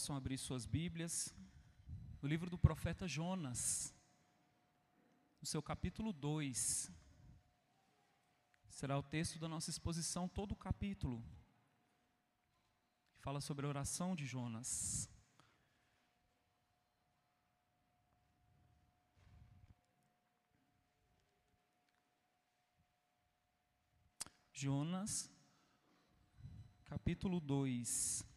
possam abrir suas Bíblias, o livro do profeta Jonas, no seu capítulo 2. Será o texto da nossa exposição, todo o capítulo. Fala sobre a oração de Jonas. Jonas, capítulo 2.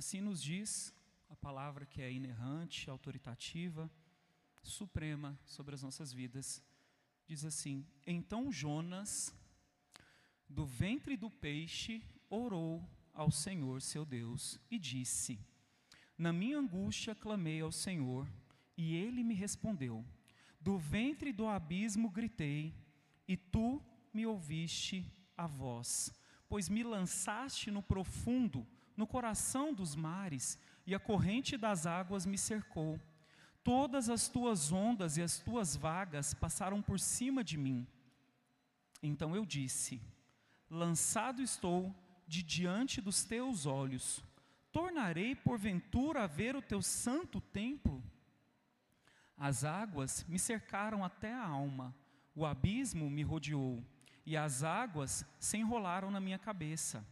Assim nos diz a palavra que é inerrante, autoritativa, suprema sobre as nossas vidas. Diz assim: Então Jonas, do ventre do peixe, orou ao Senhor seu Deus e disse: Na minha angústia clamei ao Senhor, e ele me respondeu. Do ventre do abismo gritei, e tu me ouviste a voz, pois me lançaste no profundo, no coração dos mares, e a corrente das águas me cercou. Todas as tuas ondas e as tuas vagas passaram por cima de mim. Então eu disse: Lançado estou de diante dos teus olhos. Tornarei porventura a ver o teu santo templo? As águas me cercaram até a alma, o abismo me rodeou, e as águas se enrolaram na minha cabeça.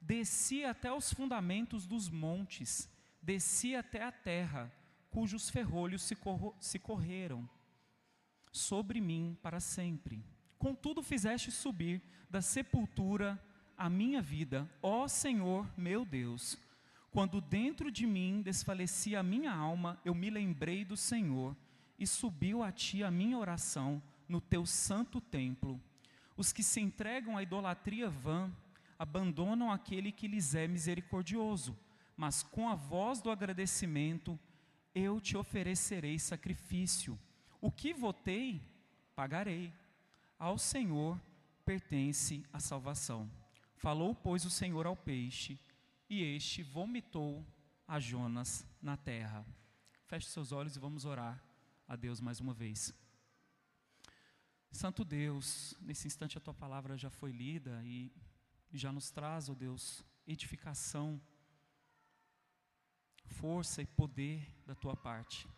Desci até os fundamentos dos montes, desci até a terra, cujos ferrolhos se, se correram sobre mim para sempre. Contudo, fizeste subir da sepultura a minha vida, ó Senhor meu Deus. Quando dentro de mim desfalecia a minha alma, eu me lembrei do Senhor e subiu a ti a minha oração no teu santo templo. Os que se entregam à idolatria vã abandonam aquele que lhes é misericordioso, mas com a voz do agradecimento eu te oferecerei sacrifício. O que votei, pagarei. Ao Senhor pertence a salvação. Falou, pois, o Senhor ao peixe, e este vomitou a Jonas na terra. Feche seus olhos e vamos orar a Deus mais uma vez. Santo Deus, nesse instante a tua palavra já foi lida e já nos traz, ó oh Deus, edificação, força e poder da tua parte.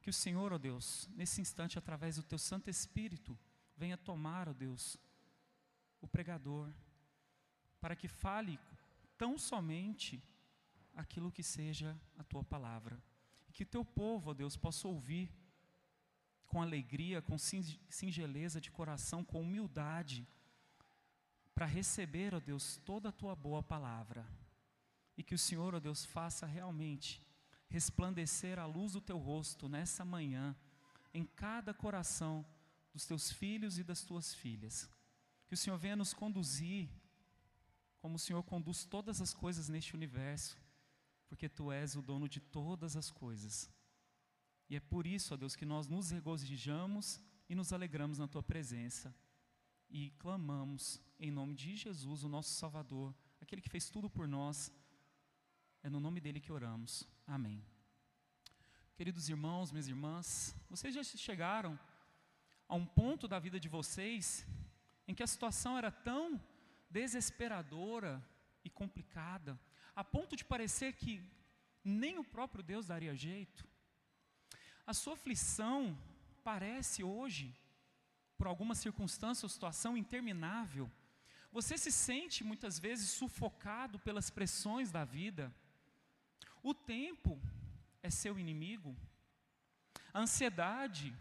Que o Senhor, ó oh Deus, nesse instante, através do teu Santo Espírito, venha tomar, ó oh Deus, o pregador, para que fale tão somente aquilo que seja a tua palavra. E que teu povo, ó Deus, possa ouvir com alegria, com singeleza de coração, com humildade, para receber, ó Deus, toda a tua boa palavra. E que o Senhor, ó Deus, faça realmente resplandecer a luz do teu rosto nessa manhã, em cada coração dos teus filhos e das tuas filhas. Que o Senhor venha nos conduzir como o Senhor conduz todas as coisas neste universo, porque Tu és o dono de todas as coisas. E é por isso, ó Deus, que nós nos regozijamos e nos alegramos na Tua presença e clamamos em nome de Jesus, o nosso Salvador, aquele que fez tudo por nós. É no nome dele que oramos. Amém. Queridos irmãos, minhas irmãs, vocês já chegaram a um ponto da vida de vocês em que a situação era tão desesperadora e complicada, a ponto de parecer que nem o próprio Deus daria jeito. A sua aflição parece hoje, por alguma circunstância ou situação interminável. Você se sente muitas vezes sufocado pelas pressões da vida. O tempo é seu inimigo. A ansiedade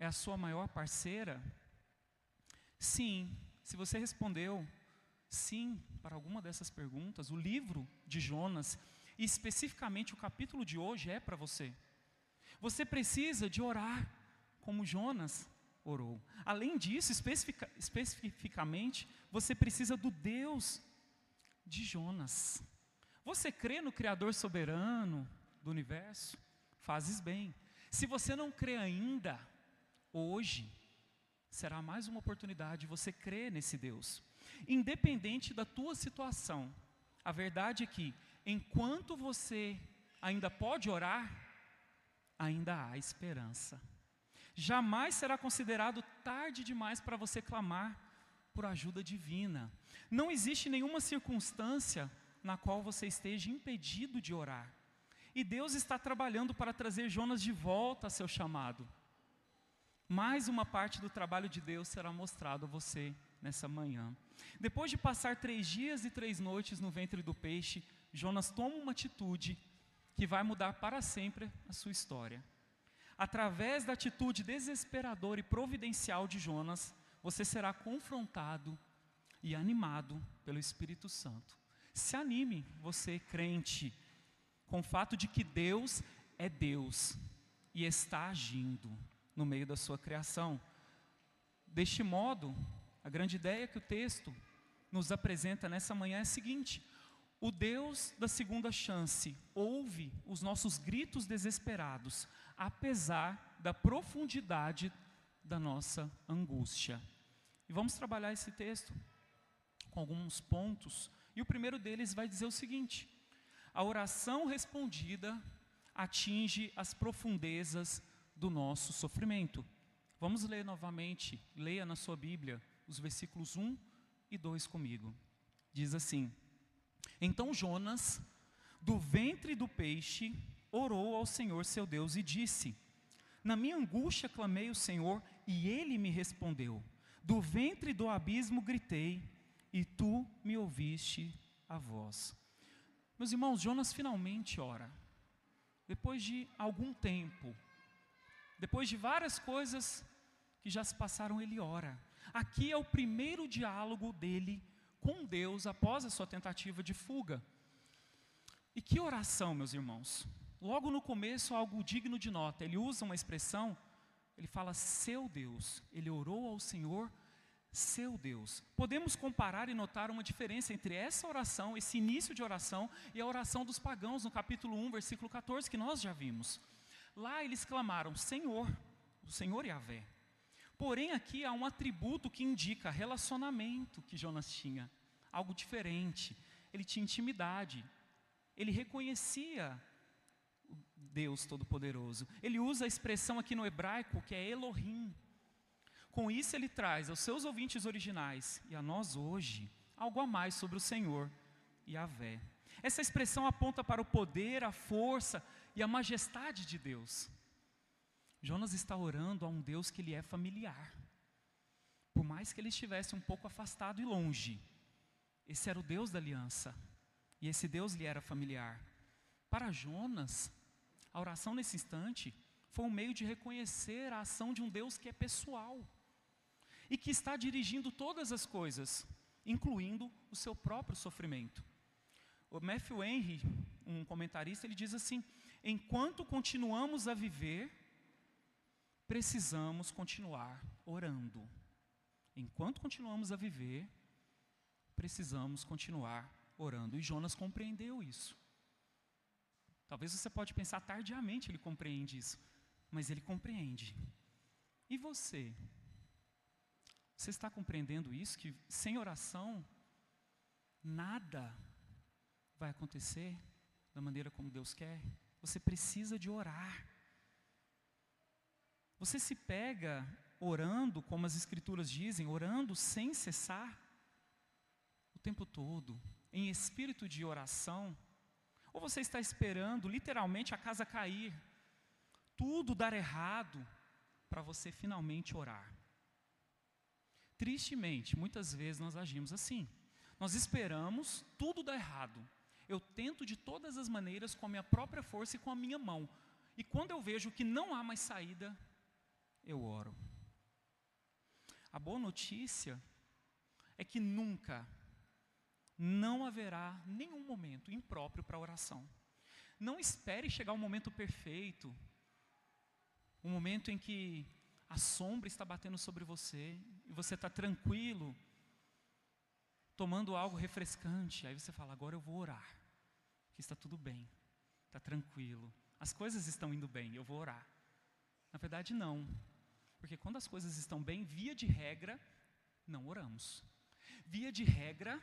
é a sua maior parceira. Sim, se você respondeu sim para alguma dessas perguntas. O livro de Jonas, e especificamente o capítulo de hoje, é para você. Você precisa de orar como Jonas orou. Além disso, especific, especificamente, você precisa do Deus de Jonas. Você crê no Criador soberano do universo? Fazes bem. Se você não crê ainda, hoje será mais uma oportunidade de você crer nesse Deus. Independente da tua situação, a verdade é que enquanto você ainda pode orar, ainda há esperança. Jamais será considerado tarde demais para você clamar por ajuda divina. Não existe nenhuma circunstância na qual você esteja impedido de orar. E Deus está trabalhando para trazer Jonas de volta a seu chamado. Mais uma parte do trabalho de Deus será mostrado a você nessa manhã. Depois de passar três dias e três noites no ventre do peixe, Jonas toma uma atitude que vai mudar para sempre a sua história. Através da atitude desesperadora e providencial de Jonas, você será confrontado e animado pelo Espírito Santo. Se anime, você crente, com o fato de que Deus é Deus e está agindo no meio da sua criação. Deste modo, a grande ideia que o texto nos apresenta nessa manhã é a seguinte: o Deus da segunda chance ouve os nossos gritos desesperados, apesar da profundidade da nossa angústia. E vamos trabalhar esse texto com alguns pontos, e o primeiro deles vai dizer o seguinte: a oração respondida atinge as profundezas do nosso sofrimento. Vamos ler novamente, leia na sua Bíblia os versículos 1 e 2 comigo. Diz assim: Então Jonas, do ventre do peixe, orou ao Senhor seu Deus e disse: Na minha angústia clamei o Senhor e ele me respondeu. Do ventre do abismo gritei e tu me ouviste a voz. Meus irmãos, Jonas finalmente ora. Depois de algum tempo, depois de várias coisas que já se passaram, ele ora. Aqui é o primeiro diálogo dele com Deus após a sua tentativa de fuga. E que oração, meus irmãos? Logo no começo, algo digno de nota. Ele usa uma expressão, ele fala seu Deus. Ele orou ao Senhor, seu Deus. Podemos comparar e notar uma diferença entre essa oração, esse início de oração, e a oração dos pagãos no capítulo 1, versículo 14, que nós já vimos. Lá eles clamaram Senhor, o Senhor Yahvé. Porém, aqui há um atributo que indica relacionamento que Jonas tinha, algo diferente. Ele tinha intimidade, ele reconhecia Deus Todo-Poderoso. Ele usa a expressão aqui no hebraico que é Elohim. Com isso, ele traz aos seus ouvintes originais e a nós hoje algo a mais sobre o Senhor e a Vé. Essa expressão aponta para o poder, a força e a majestade de Deus. Jonas está orando a um Deus que lhe é familiar. Por mais que ele estivesse um pouco afastado e longe, esse era o Deus da aliança. E esse Deus lhe era familiar. Para Jonas, a oração nesse instante foi um meio de reconhecer a ação de um Deus que é pessoal e que está dirigindo todas as coisas, incluindo o seu próprio sofrimento. O Matthew Henry, um comentarista, ele diz assim: enquanto continuamos a viver, precisamos continuar orando. Enquanto continuamos a viver, precisamos continuar orando. E Jonas compreendeu isso. Talvez você pode pensar tardiamente ele compreende isso, mas ele compreende. E você? Você está compreendendo isso que sem oração nada vai acontecer da maneira como Deus quer. Você precisa de orar. Você se pega orando, como as Escrituras dizem, orando sem cessar, o tempo todo, em espírito de oração, ou você está esperando literalmente a casa cair, tudo dar errado, para você finalmente orar. Tristemente, muitas vezes nós agimos assim. Nós esperamos tudo dar errado. Eu tento de todas as maneiras com a minha própria força e com a minha mão. E quando eu vejo que não há mais saída, eu oro. A boa notícia é que nunca, não haverá nenhum momento impróprio para oração. Não espere chegar o momento perfeito, o momento em que a sombra está batendo sobre você e você está tranquilo, tomando algo refrescante. Aí você fala: agora eu vou orar, que está tudo bem, está tranquilo, as coisas estão indo bem, eu vou orar. Na verdade, não, porque quando as coisas estão bem, via de regra, não oramos. Via de regra,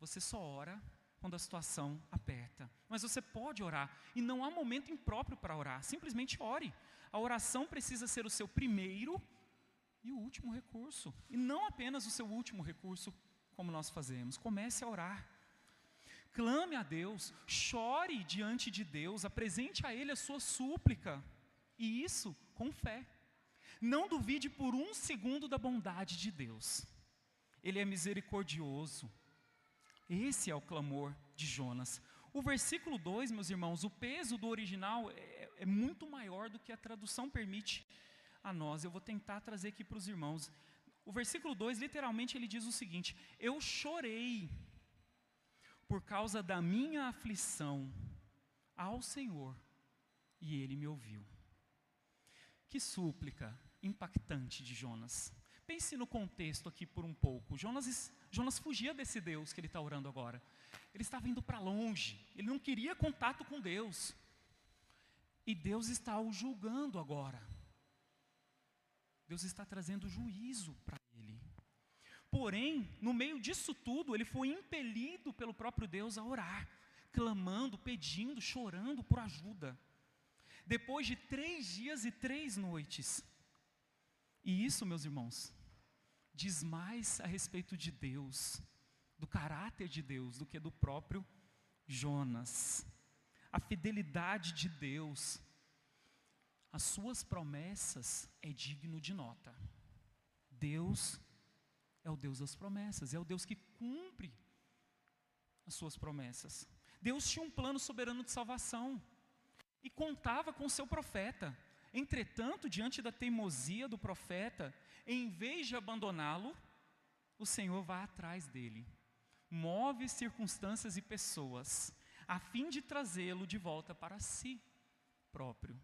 você só ora quando a situação aperta. Mas você pode orar e não há momento impróprio para orar. Simplesmente ore. A oração precisa ser o seu primeiro e o último recurso, e não apenas o seu último recurso, como nós fazemos. Comece a orar. Clame a Deus, chore diante de Deus, apresente a Ele a sua súplica, e isso com fé. Não duvide por um segundo da bondade de Deus. Ele é misericordioso. Esse é o clamor de Jonas. O versículo 2, meus irmãos, o peso do original é, é muito maior do que a tradução permite a nós. Eu vou tentar trazer aqui para os irmãos. O versículo 2, literalmente, ele diz o seguinte: Eu chorei por causa da minha aflição ao Senhor, e ele me ouviu. Que súplica impactante de Jonas. Pense no contexto aqui por um pouco. Jonas, Jonas fugia desse Deus que ele está orando agora. Ele estava indo para longe, ele não queria contato com Deus. E Deus está o julgando agora. Deus está trazendo juízo para ele. Porém, no meio disso tudo, ele foi impelido pelo próprio Deus a orar, clamando, pedindo, chorando por ajuda. Depois de três dias e três noites. E isso, meus irmãos, diz mais a respeito de Deus, do caráter de Deus, do que do próprio Jonas. A fidelidade de Deus as suas promessas é digno de nota. Deus é o Deus das promessas, é o Deus que cumpre as suas promessas. Deus tinha um plano soberano de salvação e contava com o seu profeta. Entretanto, diante da teimosia do profeta, em vez de abandoná-lo, o Senhor vai atrás dele, move circunstâncias e pessoas, a fim de trazê-lo de volta para si próprio.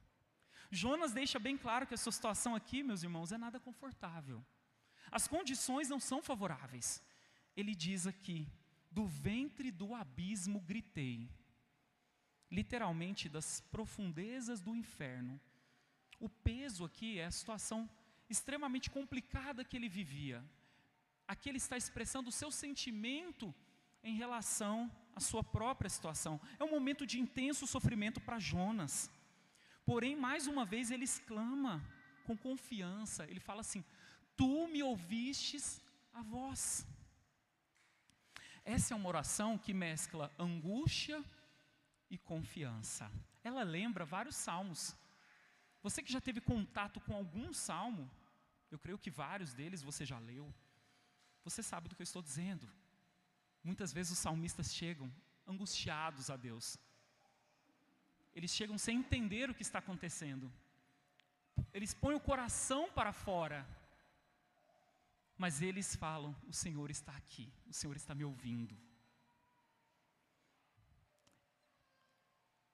Jonas deixa bem claro que a sua situação aqui, meus irmãos, é nada confortável. As condições não são favoráveis. Ele diz aqui: do ventre do abismo gritei. Literalmente, das profundezas do inferno. O peso aqui é a situação extremamente complicada que ele vivia. Aqui ele está expressando o seu sentimento em relação à sua própria situação. É um momento de intenso sofrimento para Jonas. Porém, mais uma vez, ele exclama com confiança: ele fala assim: Tu me ouvistes a voz. Essa é uma oração que mescla angústia e confiança. Ela lembra vários salmos. Você que já teve contato com algum salmo, eu creio que vários deles você já leu, você sabe do que eu estou dizendo. Muitas vezes os salmistas chegam angustiados a Deus, eles chegam sem entender o que está acontecendo. Eles põem o coração para fora. Mas eles falam: O Senhor está aqui, o Senhor está me ouvindo.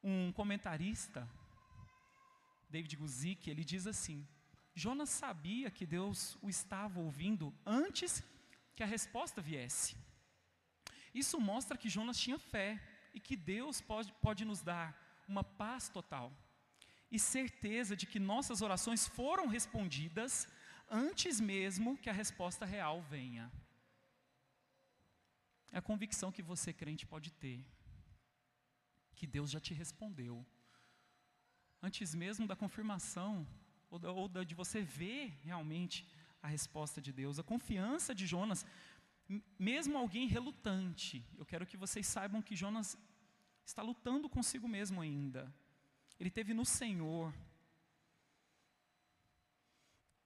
Um comentarista, David Guzik, ele diz assim: Jonas sabia que Deus o estava ouvindo antes que a resposta viesse. Isso mostra que Jonas tinha fé e que Deus pode, pode nos dar uma paz total e certeza de que nossas orações foram respondidas antes mesmo que a resposta real venha. É a convicção que você, crente, pode ter, que Deus já te respondeu. Antes mesmo da confirmação, ou, da, ou de você ver realmente a resposta de Deus. A confiança de Jonas, mesmo alguém relutante, eu quero que vocês saibam que Jonas está lutando consigo mesmo ainda. Ele teve no Senhor.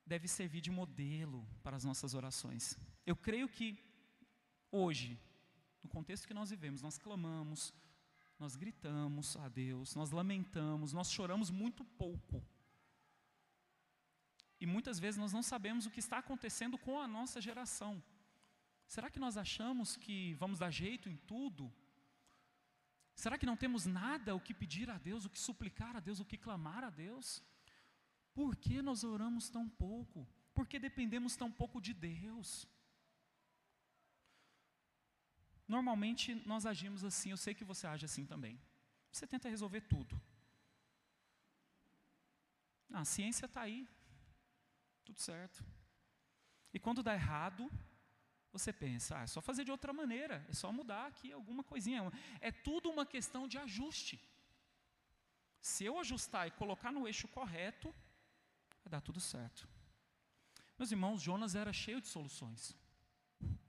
Deve servir de modelo para as nossas orações. Eu creio que hoje, no contexto que nós vivemos, nós clamamos, nós gritamos a Deus, nós lamentamos, nós choramos muito pouco. E muitas vezes nós não sabemos o que está acontecendo com a nossa geração. Será que nós achamos que vamos dar jeito em tudo? Será que não temos nada o que pedir a Deus, o que suplicar a Deus, o que clamar a Deus? Por que nós oramos tão pouco? Por que dependemos tão pouco de Deus? Normalmente nós agimos assim, eu sei que você age assim também. Você tenta resolver tudo. Ah, a ciência está aí, tudo certo. E quando dá errado, você pensa, ah, é só fazer de outra maneira, é só mudar aqui alguma coisinha. É tudo uma questão de ajuste. Se eu ajustar e colocar no eixo correto, vai dar tudo certo. Meus irmãos, Jonas era cheio de soluções.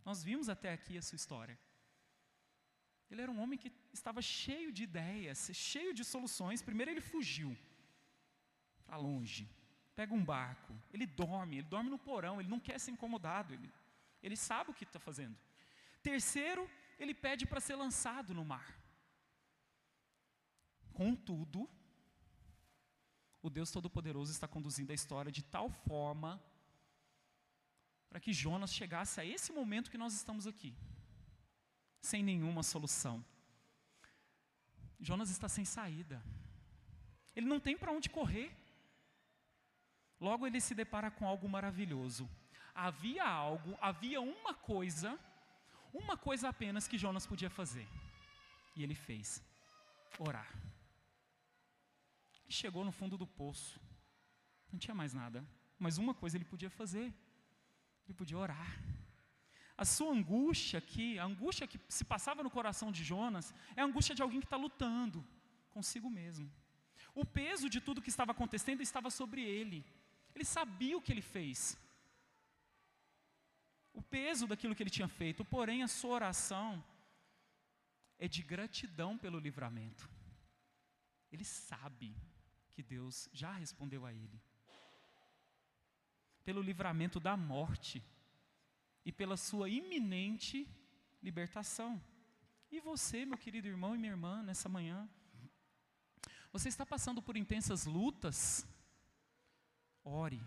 Nós vimos até aqui a sua história. Ele era um homem que estava cheio de ideias, cheio de soluções. Primeiro ele fugiu para longe, pega um barco, ele dorme, ele dorme no porão, ele não quer ser incomodado, ele, ele sabe o que está fazendo. Terceiro, ele pede para ser lançado no mar. Contudo, o Deus Todo-Poderoso está conduzindo a história de tal forma para que Jonas chegasse a esse momento que nós estamos aqui, sem nenhuma solução. Jonas está sem saída, ele não tem para onde correr. Logo ele se depara com algo maravilhoso. Havia algo, havia uma coisa, uma coisa apenas que Jonas podia fazer. E ele fez: orar. Ele chegou no fundo do poço, não tinha mais nada, mas uma coisa ele podia fazer: ele podia orar. A sua angústia aqui, a angústia que se passava no coração de Jonas, é a angústia de alguém que está lutando consigo mesmo. O peso de tudo que estava acontecendo estava sobre ele. Ele sabia o que ele fez. O peso daquilo que ele tinha feito, porém a sua oração é de gratidão pelo livramento. Ele sabe que Deus já respondeu a ele pelo livramento da morte e pela sua iminente libertação. E você, meu querido irmão e minha irmã, nessa manhã, você está passando por intensas lutas? Ore.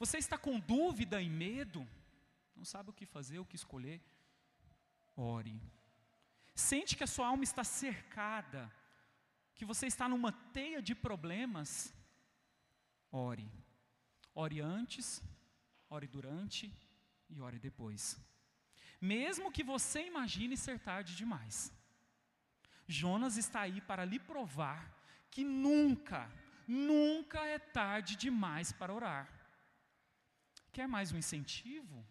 Você está com dúvida e medo? Não sabe o que fazer, o que escolher? Ore. Sente que a sua alma está cercada, que você está numa teia de problemas? Ore. Ore antes, ore durante e ore depois. Mesmo que você imagine ser tarde demais. Jonas está aí para lhe provar que nunca, nunca é tarde demais para orar. Quer mais um incentivo?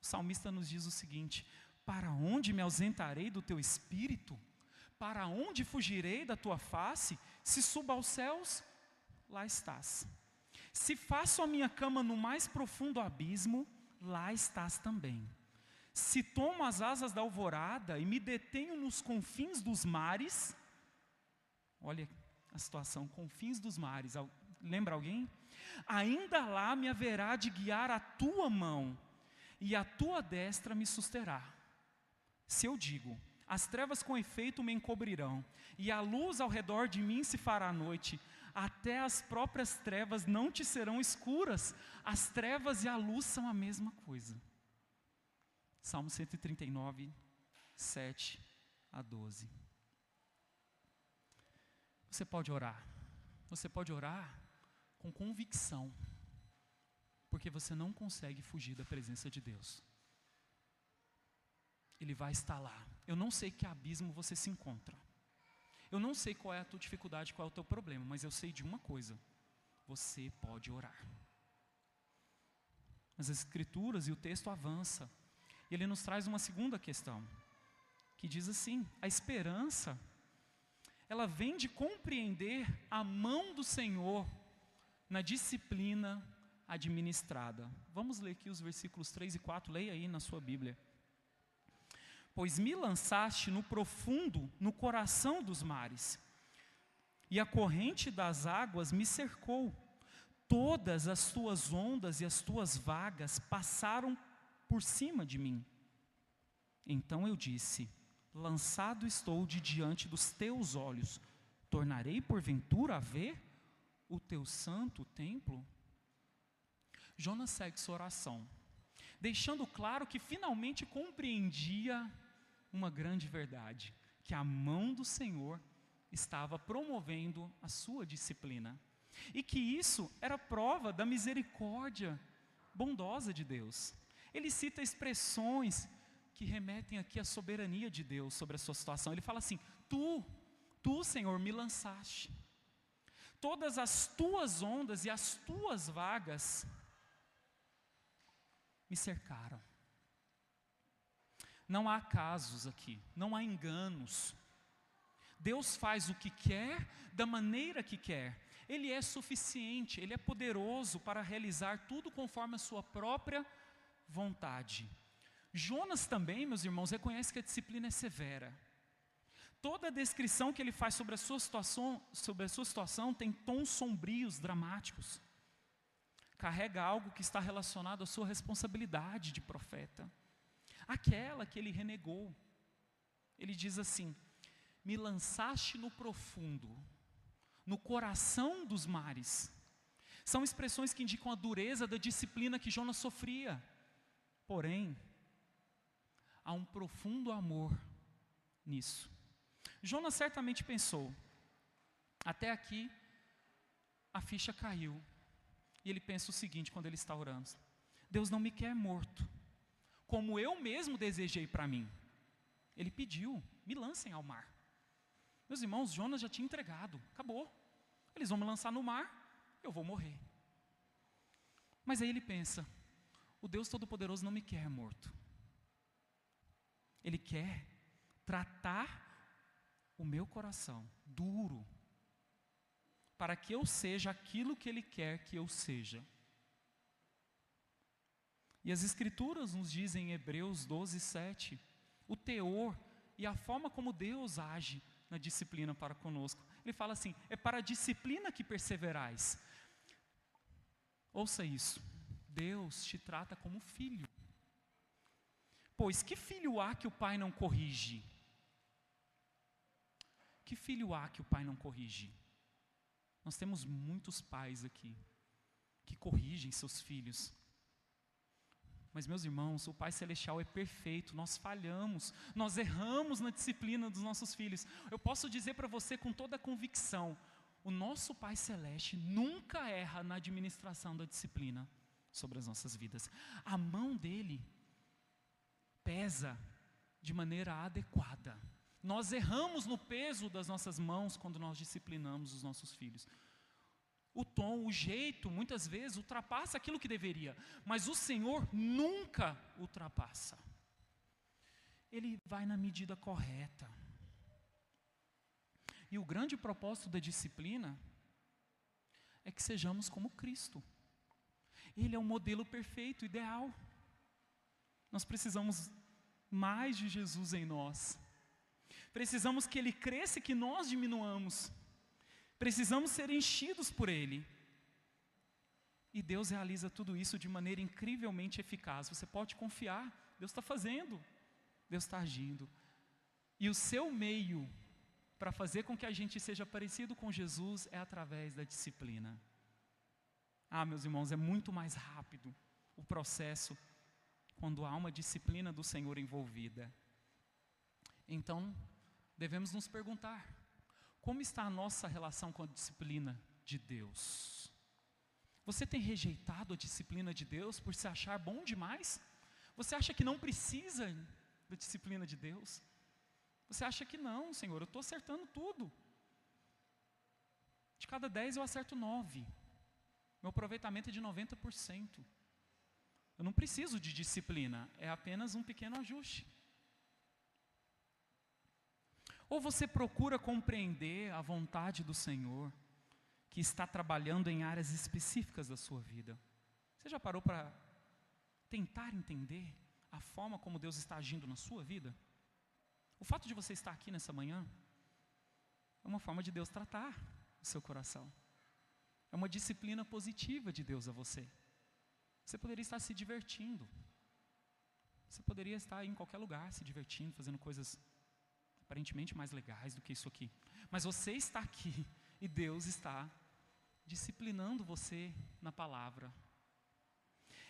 O salmista nos diz o seguinte: Para onde me ausentarei do teu espírito? Para onde fugirei da tua face? Se suba aos céus, lá estás. Se faço a minha cama no mais profundo abismo, lá estás também. Se tomo as asas da alvorada e me detenho nos confins dos mares, olha a situação, confins dos mares, lembra alguém? Ainda lá me haverá de guiar a tua mão, e a tua destra me susterá. Se eu digo, as trevas com efeito me encobrirão, e a luz ao redor de mim se fará noite, até as próprias trevas não te serão escuras. As trevas e a luz são a mesma coisa. Salmo 139, 7 a 12. Você pode orar. Você pode orar com convicção, porque você não consegue fugir da presença de Deus. Ele vai estar lá. Eu não sei que abismo você se encontra. Eu não sei qual é a tua dificuldade, qual é o teu problema, mas eu sei de uma coisa: você pode orar. As Escrituras e o texto avança, e ele nos traz uma segunda questão, que diz assim: a esperança, ela vem de compreender a mão do Senhor na disciplina administrada. Vamos ler aqui os versículos 3 e 4, leia aí na sua Bíblia pois me lançaste no profundo, no coração dos mares, e a corrente das águas me cercou. Todas as tuas ondas e as tuas vagas passaram por cima de mim. Então eu disse: Lançado estou de diante dos teus olhos, tornarei porventura a ver o teu santo templo? Jonas segue sua oração deixando claro que finalmente compreendia uma grande verdade: que a mão do Senhor estava promovendo a sua disciplina. E que isso era prova da misericórdia bondosa de Deus. Ele cita expressões que remetem aqui à soberania de Deus sobre a sua situação. Ele fala assim: Tu, tu, Senhor, me lançaste. Todas as tuas ondas e as tuas vagas me cercaram. Não há casos aqui, não há enganos. Deus faz o que quer, da maneira que quer. Ele é suficiente, Ele é poderoso para realizar tudo conforme a sua própria vontade. Jonas também, meus irmãos, reconhece que a disciplina é severa. Toda a descrição que ele faz sobre a sua situação, sobre a sua situação tem tons sombrios, dramáticos. Carrega algo que está relacionado à sua responsabilidade de profeta. Aquela que ele renegou. Ele diz assim: Me lançaste no profundo, no coração dos mares. São expressões que indicam a dureza da disciplina que Jonas sofria. Porém, há um profundo amor nisso. Jonas certamente pensou: até aqui a ficha caiu. E ele pensa o seguinte quando ele está orando: Deus não me quer morto, como eu mesmo desejei para mim. Ele pediu: me lancem ao mar. Meus irmãos, Jonas já tinha entregado, acabou. Eles vão me lançar no mar, eu vou morrer. Mas aí ele pensa: o Deus Todo-Poderoso não me quer morto. Ele quer tratar o meu coração duro, para que eu seja aquilo que Ele quer que eu seja. E as Escrituras nos dizem em Hebreus 12, 7, o teor e a forma como Deus age na disciplina para conosco. Ele fala assim: é para a disciplina que perseverais. Ouça isso. Deus te trata como filho. Pois que filho há que o pai não corrige? Que filho há que o pai não corrige? Nós temos muitos pais aqui que corrigem seus filhos. Mas, meus irmãos, o Pai Celestial é perfeito, nós falhamos, nós erramos na disciplina dos nossos filhos. Eu posso dizer para você com toda a convicção: o nosso Pai Celeste nunca erra na administração da disciplina sobre as nossas vidas. A mão dele pesa de maneira adequada. Nós erramos no peso das nossas mãos quando nós disciplinamos os nossos filhos. O tom, o jeito, muitas vezes ultrapassa aquilo que deveria, mas o Senhor nunca ultrapassa. Ele vai na medida correta. E o grande propósito da disciplina é que sejamos como Cristo. Ele é o modelo perfeito, ideal. Nós precisamos mais de Jesus em nós. Precisamos que Ele cresça e que nós diminuamos. Precisamos ser enchidos por Ele. E Deus realiza tudo isso de maneira incrivelmente eficaz. Você pode confiar, Deus está fazendo, Deus está agindo. E o seu meio para fazer com que a gente seja parecido com Jesus é através da disciplina. Ah, meus irmãos, é muito mais rápido o processo quando há uma disciplina do Senhor envolvida. Então, devemos nos perguntar: como está a nossa relação com a disciplina de Deus? Você tem rejeitado a disciplina de Deus por se achar bom demais? Você acha que não precisa da disciplina de Deus? Você acha que não, Senhor, eu estou acertando tudo. De cada dez eu acerto nove. Meu aproveitamento é de 90%. Eu não preciso de disciplina, é apenas um pequeno ajuste. Ou você procura compreender a vontade do Senhor, que está trabalhando em áreas específicas da sua vida. Você já parou para tentar entender a forma como Deus está agindo na sua vida? O fato de você estar aqui nessa manhã é uma forma de Deus tratar o seu coração. É uma disciplina positiva de Deus a você. Você poderia estar se divertindo. Você poderia estar em qualquer lugar se divertindo, fazendo coisas aparentemente mais legais do que isso aqui. Mas você está aqui e Deus está disciplinando você na palavra.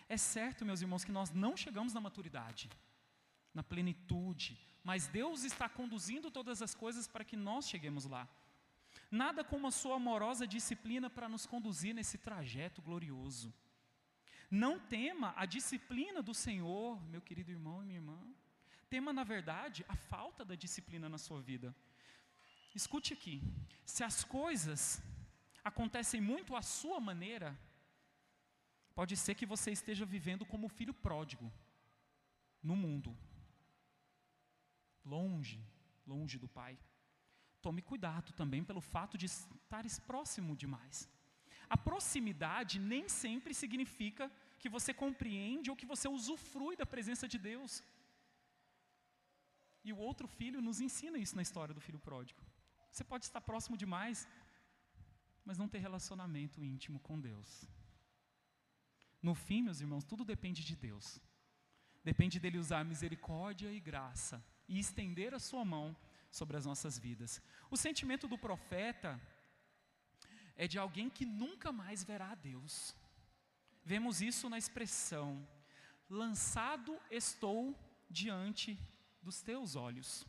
É certo, meus irmãos, que nós não chegamos na maturidade, na plenitude, mas Deus está conduzindo todas as coisas para que nós cheguemos lá. Nada como a sua amorosa disciplina para nos conduzir nesse trajeto glorioso. Não tema a disciplina do Senhor, meu querido irmão e minha irmã. Tema, na verdade, a falta da disciplina na sua vida. Escute aqui: se as coisas acontecem muito à sua maneira, pode ser que você esteja vivendo como filho pródigo no mundo. longe, longe do Pai. Tome cuidado também pelo fato de estares próximo demais. A proximidade nem sempre significa que você compreende ou que você usufrui da presença de Deus. E o outro filho nos ensina isso na história do filho pródigo. Você pode estar próximo demais, mas não ter relacionamento íntimo com Deus. No fim, meus irmãos, tudo depende de Deus. Depende dele usar misericórdia e graça e estender a sua mão sobre as nossas vidas. O sentimento do profeta é de alguém que nunca mais verá a Deus. Vemos isso na expressão: lançado estou diante dos teus olhos.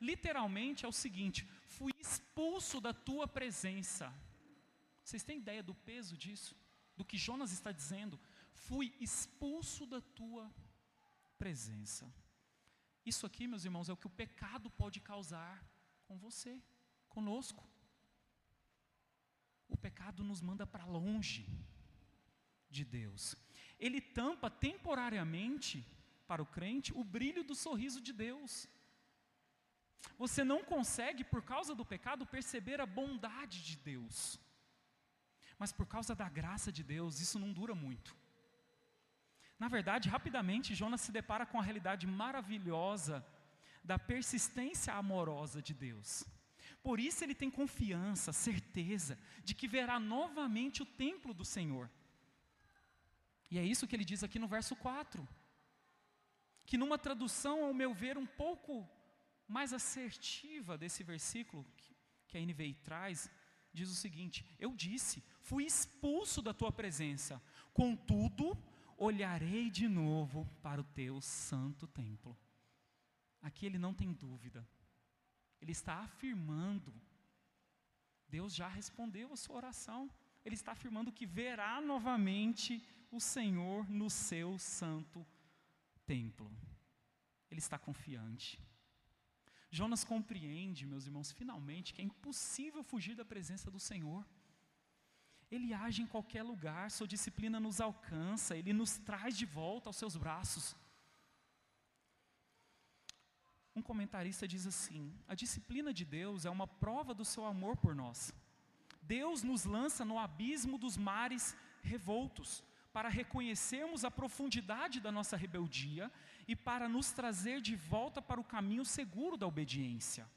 Literalmente é o seguinte: fui expulso da tua presença. Vocês têm ideia do peso disso? Do que Jonas está dizendo? Fui expulso da tua presença. Isso aqui, meus irmãos, é o que o pecado pode causar com você, conosco. O pecado nos manda para longe de Deus. Ele tampa temporariamente para o crente o brilho do sorriso de Deus. Você não consegue, por causa do pecado, perceber a bondade de Deus. Mas por causa da graça de Deus, isso não dura muito. Na verdade, rapidamente, Jonas se depara com a realidade maravilhosa da persistência amorosa de Deus. Por isso ele tem confiança, certeza de que verá novamente o templo do Senhor. E é isso que ele diz aqui no verso 4. Que numa tradução, ao meu ver, um pouco mais assertiva desse versículo, que a NVI traz, diz o seguinte: Eu disse, fui expulso da tua presença, contudo, olharei de novo para o teu santo templo. Aqui ele não tem dúvida, ele está afirmando, Deus já respondeu a sua oração, ele está afirmando que verá novamente o Senhor no seu santo templo. Ele está confiante. Jonas compreende, meus irmãos, finalmente, que é impossível fugir da presença do Senhor. Ele age em qualquer lugar, sua disciplina nos alcança, ele nos traz de volta aos seus braços. Um comentarista diz assim: a disciplina de Deus é uma prova do seu amor por nós. Deus nos lança no abismo dos mares revoltos, para reconhecermos a profundidade da nossa rebeldia e para nos trazer de volta para o caminho seguro da obediência.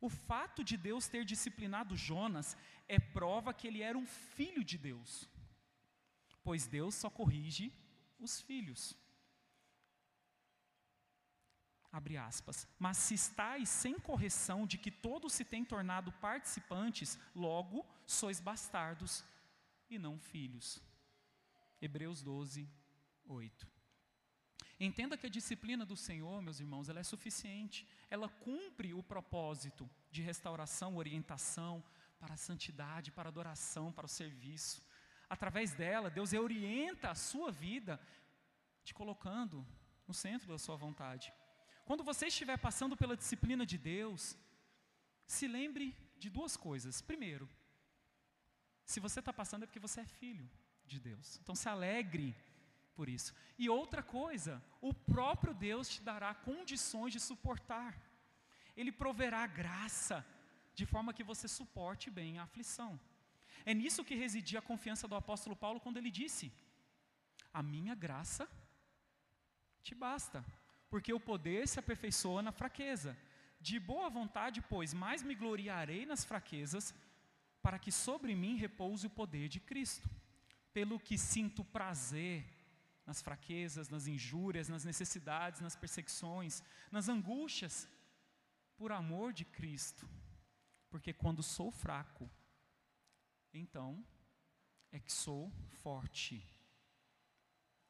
O fato de Deus ter disciplinado Jonas é prova que ele era um filho de Deus, pois Deus só corrige os filhos. Abre aspas. Mas se estáis sem correção de que todos se têm tornado participantes, logo sois bastardos e não filhos. Hebreus 12, 8. Entenda que a disciplina do Senhor, meus irmãos, ela é suficiente. Ela cumpre o propósito de restauração, orientação para a santidade, para a adoração, para o serviço. Através dela, Deus orienta a sua vida, te colocando no centro da sua vontade. Quando você estiver passando pela disciplina de Deus, se lembre de duas coisas. Primeiro, se você está passando é porque você é filho de Deus. Então se alegre por isso. E outra coisa, o próprio Deus te dará condições de suportar. Ele proverá graça, de forma que você suporte bem a aflição. É nisso que residia a confiança do apóstolo Paulo quando ele disse: A minha graça te basta, porque o poder se aperfeiçoa na fraqueza. De boa vontade, pois, mais me gloriarei nas fraquezas, para que sobre mim repouse o poder de Cristo. Pelo que sinto prazer nas fraquezas, nas injúrias, nas necessidades, nas perseguições, nas angústias, por amor de Cristo. Porque quando sou fraco, então é que sou forte.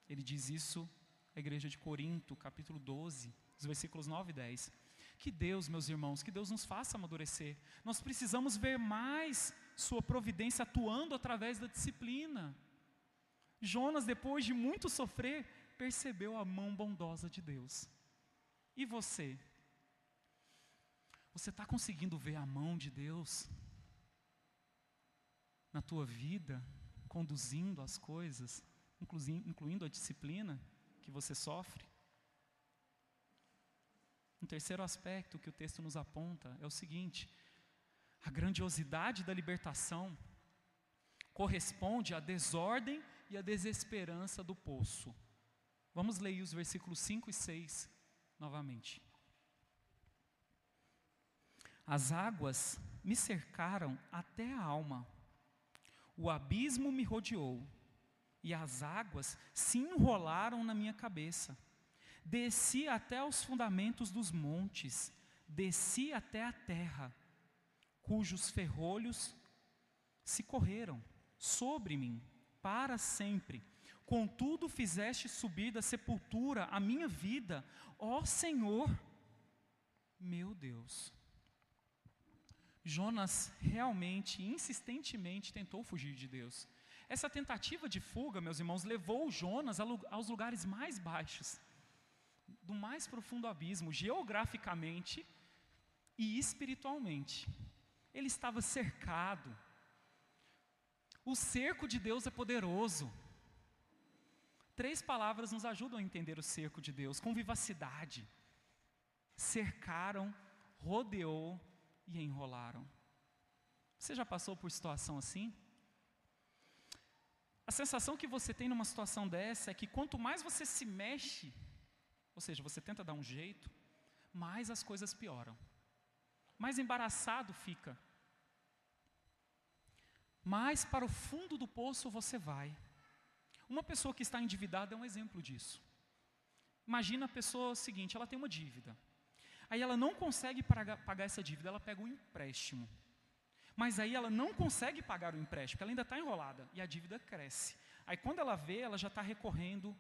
Ele diz isso à igreja de Corinto, capítulo 12, os versículos 9 e 10. Que Deus, meus irmãos, que Deus nos faça amadurecer. Nós precisamos ver mais Sua providência atuando através da disciplina. Jonas, depois de muito sofrer, percebeu a mão bondosa de Deus. E você? Você está conseguindo ver a mão de Deus na tua vida, conduzindo as coisas, incluindo a disciplina que você sofre? terceiro aspecto que o texto nos aponta é o seguinte: a grandiosidade da libertação corresponde à desordem e à desesperança do poço. Vamos ler os versículos 5 e 6 novamente. As águas me cercaram até a alma, o abismo me rodeou, e as águas se enrolaram na minha cabeça. Desci até os fundamentos dos montes, desci até a terra, cujos ferrolhos se correram sobre mim para sempre. Contudo, fizeste subir da sepultura a minha vida, ó Senhor, meu Deus. Jonas realmente, insistentemente, tentou fugir de Deus. Essa tentativa de fuga, meus irmãos, levou Jonas aos lugares mais baixos do mais profundo abismo, geograficamente e espiritualmente. Ele estava cercado. O cerco de Deus é poderoso. Três palavras nos ajudam a entender o cerco de Deus com vivacidade. Cercaram, rodeou e enrolaram. Você já passou por situação assim? A sensação que você tem numa situação dessa é que quanto mais você se mexe, ou seja, você tenta dar um jeito, mais as coisas pioram. Mais embaraçado fica. Mais para o fundo do poço você vai. Uma pessoa que está endividada é um exemplo disso. Imagina a pessoa seguinte, ela tem uma dívida. Aí ela não consegue pagar, essa dívida, ela pega um empréstimo. Mas aí ela não consegue pagar o empréstimo, ela ainda está enrolada e a dívida cresce. Aí quando ela vê, ela já está recorrendo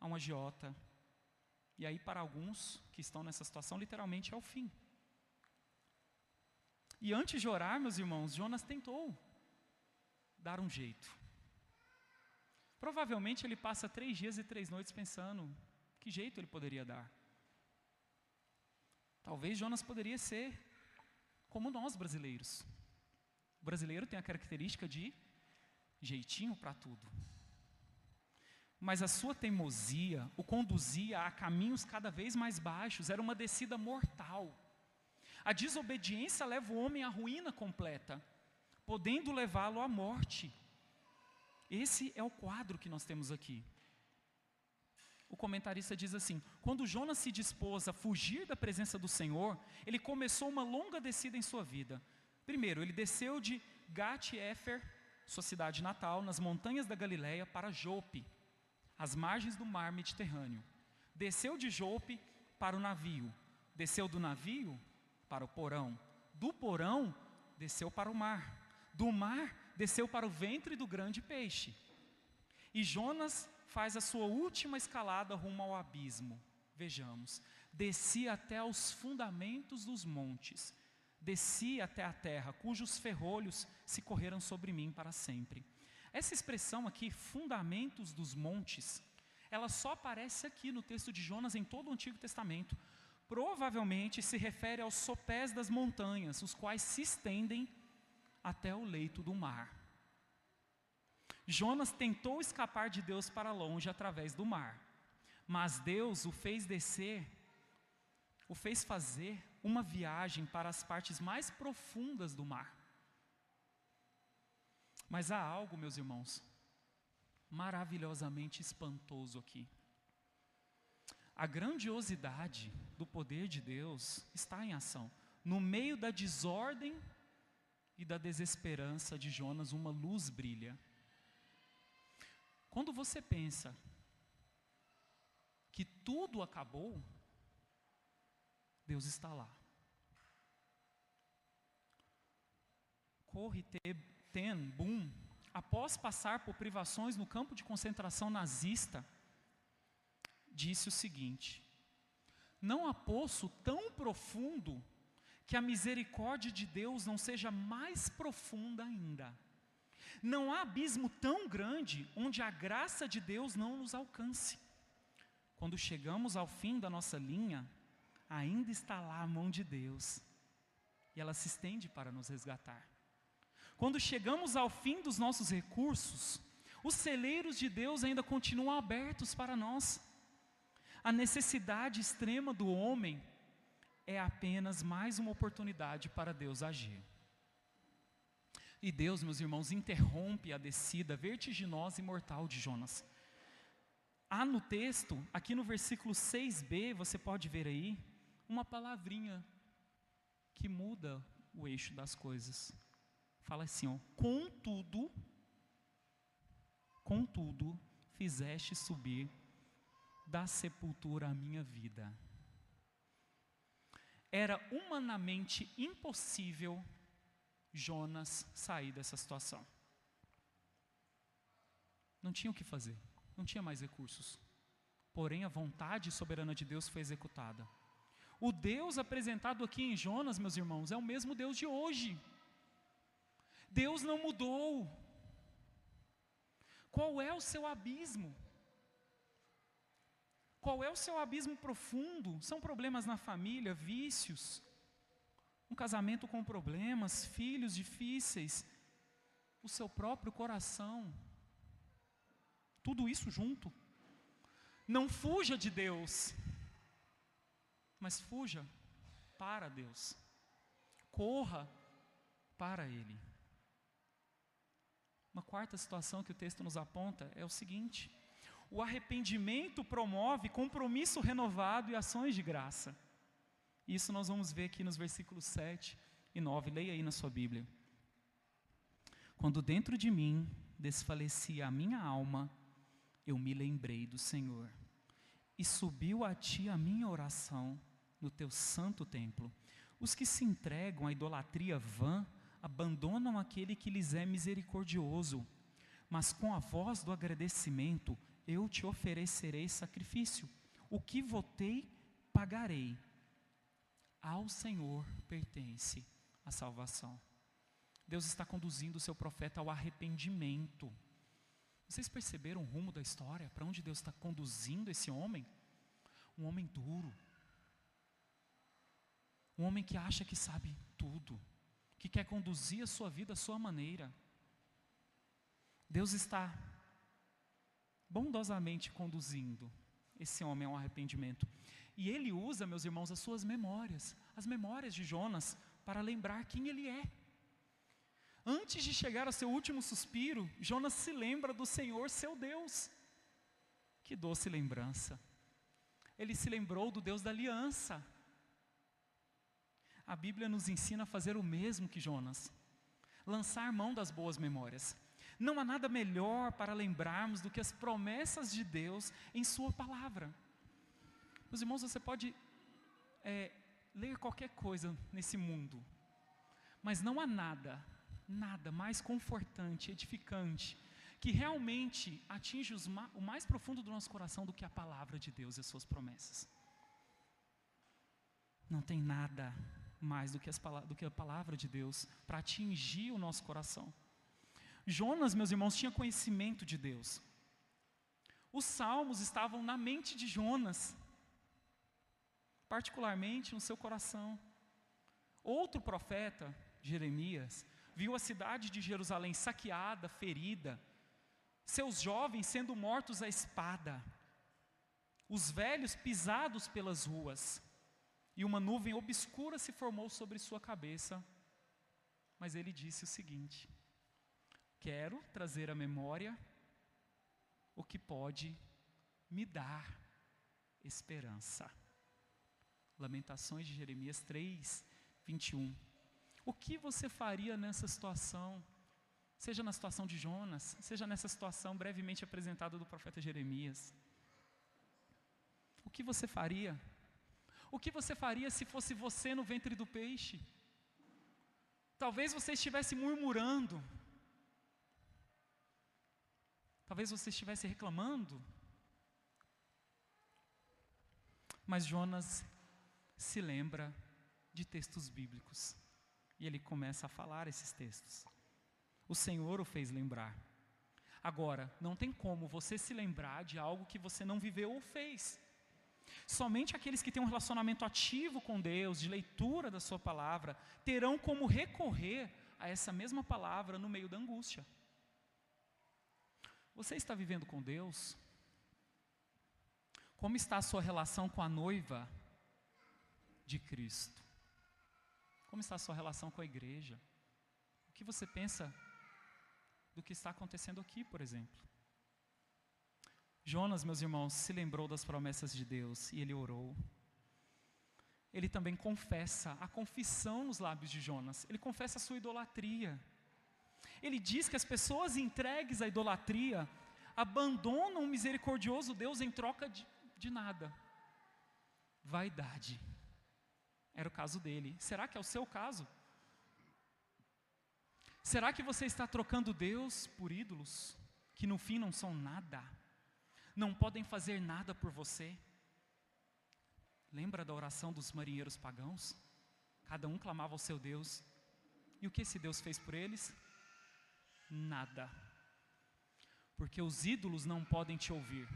a um agiota, e aí, para alguns que estão nessa situação, literalmente é o fim. E antes de orar, meus irmãos, Jonas tentou dar um jeito. Provavelmente ele passa três dias e três noites pensando que jeito ele poderia dar. Talvez Jonas poderia ser como nós brasileiros. O brasileiro tem a característica de jeitinho para tudo mas a sua teimosia o conduzia a caminhos cada vez mais baixos, era uma descida mortal. A desobediência leva o homem à ruína completa, podendo levá-lo à morte. Esse é o quadro que nós temos aqui. O comentarista diz assim: quando Jonas se dispôs a fugir da presença do Senhor, ele começou uma longa descida em sua vida. Primeiro, ele desceu de Gat-Efer, sua cidade natal, nas montanhas da Galileia, para Jope, às margens do mar Mediterrâneo. Desceu de Jope para o navio, desceu do navio para o porão, do porão desceu para o mar, do mar desceu para o ventre do grande peixe. E Jonas faz a sua última escalada rumo ao abismo. Vejamos, desci até os fundamentos dos montes, desci até a terra, cujos ferrolhos se correram sobre mim para sempre. Essa expressão aqui, fundamentos dos montes, ela só aparece aqui no texto de Jonas em todo o Antigo Testamento. Provavelmente se refere aos sopés das montanhas, os quais se estendem até o leito do mar. Jonas tentou escapar de Deus para longe através do mar, mas Deus o fez descer, o fez fazer uma viagem para as partes mais profundas do mar. Mas há algo, meus irmãos, maravilhosamente espantoso aqui. A grandiosidade do poder de Deus está em ação. No meio da desordem e da desesperança de Jonas, uma luz brilha. Quando você pensa que tudo acabou, Deus está lá. Corre Ten Boom, após passar por privações no campo de concentração nazista, disse o seguinte: Não há poço tão profundo que a misericórdia de Deus não seja mais profunda ainda. Não há abismo tão grande onde a graça de Deus não nos alcance. Quando chegamos ao fim da nossa linha, ainda está lá a mão de Deus, e ela se estende para nos resgatar. Quando chegamos ao fim dos nossos recursos, os celeiros de Deus ainda continuam abertos para nós. A necessidade extrema do homem é apenas mais uma oportunidade para Deus agir. E Deus, meus irmãos, interrompe a descida vertiginosa e mortal de Jonas. Há no texto, aqui no versículo 6b, você pode ver aí, uma palavrinha que muda o eixo das coisas. Fala assim, ó, contudo, contudo, fizeste subir da sepultura a minha vida. Era humanamente impossível Jonas sair dessa situação. Não tinha o que fazer, não tinha mais recursos. Porém, a vontade soberana de Deus foi executada. O Deus apresentado aqui em Jonas, meus irmãos, é o mesmo Deus de hoje. Deus não mudou. Qual é o seu abismo? Qual é o seu abismo profundo? São problemas na família, vícios, um casamento com problemas, filhos difíceis, o seu próprio coração. Tudo isso junto. Não fuja de Deus, mas fuja para Deus. Corra para Ele. Uma quarta situação que o texto nos aponta é o seguinte: o arrependimento promove compromisso renovado e ações de graça. Isso nós vamos ver aqui nos versículos 7 e 9. Leia aí na sua Bíblia. Quando dentro de mim desfalecia a minha alma, eu me lembrei do Senhor. E subiu a ti a minha oração no teu santo templo. Os que se entregam à idolatria vã abandonam aquele que lhes é misericordioso, mas com a voz do agradecimento eu te oferecerei sacrifício. O que votei, pagarei. Ao Senhor pertence a salvação. Deus está conduzindo o seu profeta ao arrependimento. Vocês perceberam o rumo da história? Para onde Deus está conduzindo esse homem? Um homem duro. Um homem que acha que sabe tudo. Que quer conduzir a sua vida à sua maneira. Deus está bondosamente conduzindo esse homem ao arrependimento. E ele usa, meus irmãos, as suas memórias, as memórias de Jonas, para lembrar quem ele é. Antes de chegar ao seu último suspiro, Jonas se lembra do Senhor, seu Deus. Que doce lembrança. Ele se lembrou do Deus da aliança. A Bíblia nos ensina a fazer o mesmo que Jonas, lançar mão das boas memórias. Não há nada melhor para lembrarmos do que as promessas de Deus em Sua palavra. Meus irmãos, você pode é, ler qualquer coisa nesse mundo, mas não há nada, nada mais confortante, edificante, que realmente atinge ma o mais profundo do nosso coração do que a palavra de Deus e as Suas promessas. Não tem nada mais do que, do que a palavra de Deus para atingir o nosso coração. Jonas, meus irmãos, tinha conhecimento de Deus. Os salmos estavam na mente de Jonas, particularmente no seu coração. Outro profeta, Jeremias, viu a cidade de Jerusalém saqueada, ferida, seus jovens sendo mortos à espada, os velhos pisados pelas ruas, e uma nuvem obscura se formou sobre sua cabeça. Mas ele disse o seguinte: Quero trazer à memória o que pode me dar esperança. Lamentações de Jeremias 3, 21. O que você faria nessa situação? Seja na situação de Jonas, seja nessa situação brevemente apresentada do profeta Jeremias. O que você faria? O que você faria se fosse você no ventre do peixe? Talvez você estivesse murmurando, Talvez você estivesse reclamando. Mas Jonas se lembra de textos bíblicos. E ele começa a falar esses textos. O Senhor o fez lembrar. Agora, não tem como você se lembrar de algo que você não viveu ou fez. Somente aqueles que têm um relacionamento ativo com Deus, de leitura da Sua palavra, terão como recorrer a essa mesma palavra no meio da angústia. Você está vivendo com Deus? Como está a sua relação com a noiva de Cristo? Como está a sua relação com a igreja? O que você pensa do que está acontecendo aqui, por exemplo? Jonas, meus irmãos, se lembrou das promessas de Deus e ele orou. Ele também confessa a confissão nos lábios de Jonas. Ele confessa a sua idolatria. Ele diz que as pessoas entregues à idolatria abandonam o misericordioso Deus em troca de, de nada. Vaidade. Era o caso dele. Será que é o seu caso? Será que você está trocando Deus por ídolos que no fim não são nada? Não podem fazer nada por você? Lembra da oração dos marinheiros pagãos? Cada um clamava ao seu Deus. E o que esse Deus fez por eles? Nada. Porque os ídolos não podem te ouvir.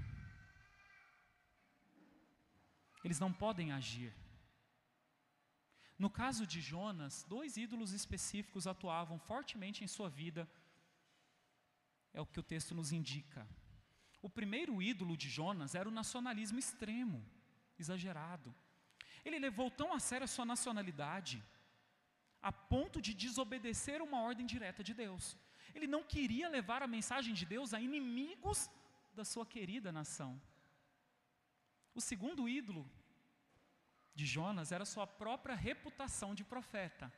Eles não podem agir. No caso de Jonas, dois ídolos específicos atuavam fortemente em sua vida. É o que o texto nos indica. O primeiro ídolo de Jonas era o nacionalismo extremo, exagerado. Ele levou tão a sério a sua nacionalidade, a ponto de desobedecer uma ordem direta de Deus. Ele não queria levar a mensagem de Deus a inimigos da sua querida nação. O segundo ídolo de Jonas era sua própria reputação de profeta.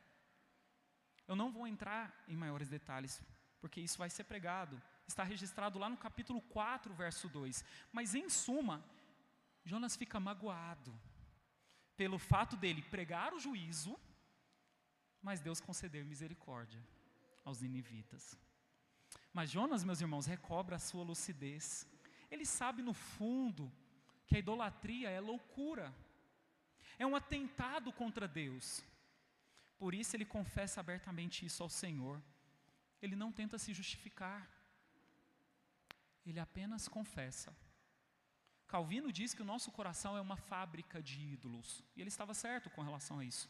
Eu não vou entrar em maiores detalhes, porque isso vai ser pregado. Está registrado lá no capítulo 4, verso 2. Mas em suma, Jonas fica magoado pelo fato dele pregar o juízo, mas Deus conceder misericórdia aos ninivitas. Mas Jonas, meus irmãos, recobra a sua lucidez. Ele sabe no fundo que a idolatria é loucura é um atentado contra Deus. Por isso ele confessa abertamente isso ao Senhor. Ele não tenta se justificar. Ele apenas confessa. Calvino diz que o nosso coração é uma fábrica de ídolos. E ele estava certo com relação a isso.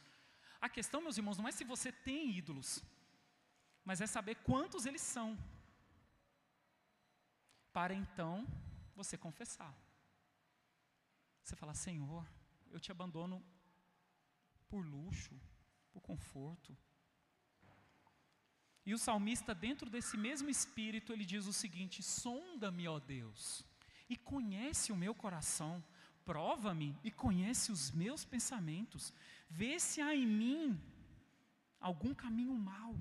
A questão, meus irmãos, não é se você tem ídolos, mas é saber quantos eles são. Para então você confessar. Você fala, Senhor, eu te abandono por luxo, por conforto. E o salmista, dentro desse mesmo espírito, ele diz o seguinte: Sonda-me, ó Deus, e conhece o meu coração, prova-me e conhece os meus pensamentos, vê se há em mim algum caminho mau,